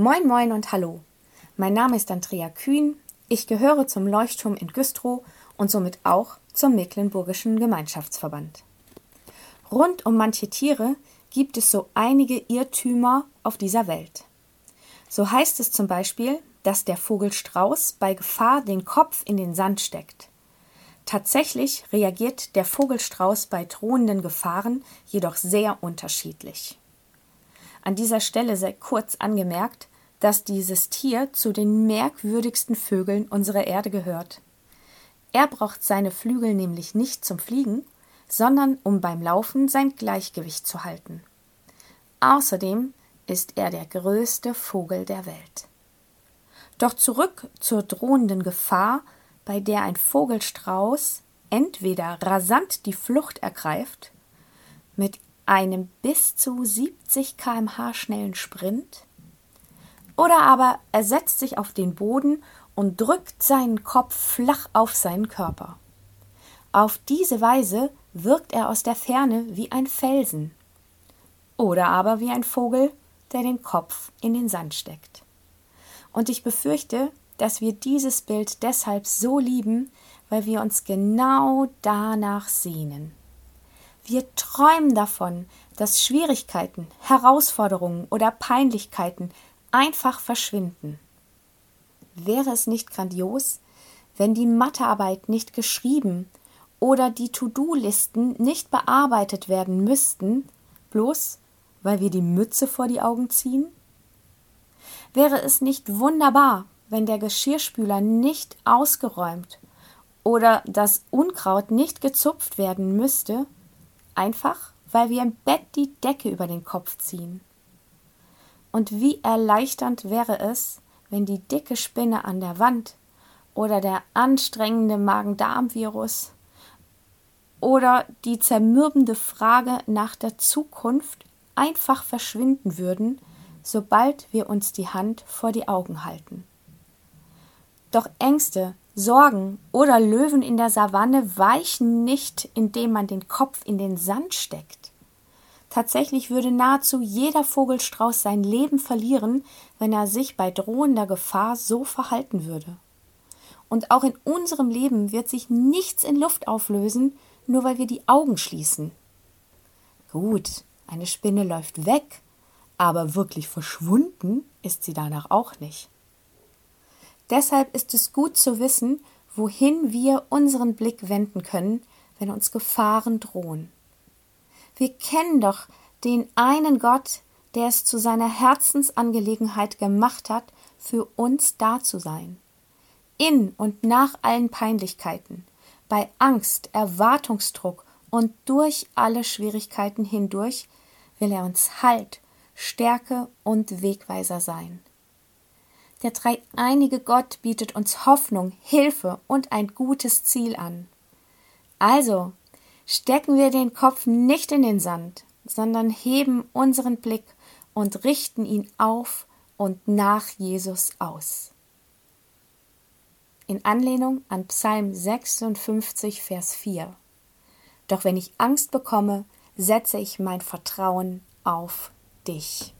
Moin, moin und hallo. Mein Name ist Andrea Kühn. Ich gehöre zum Leuchtturm in Güstrow und somit auch zum Mecklenburgischen Gemeinschaftsverband. Rund um manche Tiere gibt es so einige Irrtümer auf dieser Welt. So heißt es zum Beispiel, dass der Vogel Strauß bei Gefahr den Kopf in den Sand steckt. Tatsächlich reagiert der Vogelstrauß bei drohenden Gefahren jedoch sehr unterschiedlich. An dieser Stelle sei kurz angemerkt, dass dieses Tier zu den merkwürdigsten Vögeln unserer Erde gehört. Er braucht seine Flügel nämlich nicht zum Fliegen, sondern um beim Laufen sein Gleichgewicht zu halten. Außerdem ist er der größte Vogel der Welt. Doch zurück zur drohenden Gefahr bei der ein Vogelstrauß entweder rasant die Flucht ergreift, mit einem bis zu 70 kmh schnellen Sprint, oder aber er setzt sich auf den Boden und drückt seinen Kopf flach auf seinen Körper. Auf diese Weise wirkt er aus der Ferne wie ein Felsen oder aber wie ein Vogel, der den Kopf in den Sand steckt. Und ich befürchte, dass wir dieses Bild deshalb so lieben, weil wir uns genau danach sehnen. Wir träumen davon, dass Schwierigkeiten, Herausforderungen oder Peinlichkeiten einfach verschwinden. Wäre es nicht grandios, wenn die Mathearbeit nicht geschrieben oder die To-Do-Listen nicht bearbeitet werden müssten, bloß weil wir die Mütze vor die Augen ziehen? Wäre es nicht wunderbar, wenn der Geschirrspüler nicht ausgeräumt oder das Unkraut nicht gezupft werden müsste, einfach weil wir im Bett die Decke über den Kopf ziehen. Und wie erleichternd wäre es, wenn die dicke Spinne an der Wand oder der anstrengende Magen-Darm-Virus oder die zermürbende Frage nach der Zukunft einfach verschwinden würden, sobald wir uns die Hand vor die Augen halten. Doch Ängste, Sorgen oder Löwen in der Savanne weichen nicht, indem man den Kopf in den Sand steckt. Tatsächlich würde nahezu jeder Vogelstrauß sein Leben verlieren, wenn er sich bei drohender Gefahr so verhalten würde. Und auch in unserem Leben wird sich nichts in Luft auflösen, nur weil wir die Augen schließen. Gut, eine Spinne läuft weg, aber wirklich verschwunden ist sie danach auch nicht. Deshalb ist es gut zu wissen, wohin wir unseren Blick wenden können, wenn uns Gefahren drohen. Wir kennen doch den einen Gott, der es zu seiner Herzensangelegenheit gemacht hat, für uns da zu sein. In und nach allen Peinlichkeiten, bei Angst, Erwartungsdruck und durch alle Schwierigkeiten hindurch will er uns Halt, Stärke und Wegweiser sein. Der dreieinige Gott bietet uns Hoffnung, Hilfe und ein gutes Ziel an. Also stecken wir den Kopf nicht in den Sand, sondern heben unseren Blick und richten ihn auf und nach Jesus aus. In Anlehnung an Psalm 56, Vers 4. Doch wenn ich Angst bekomme, setze ich mein Vertrauen auf dich.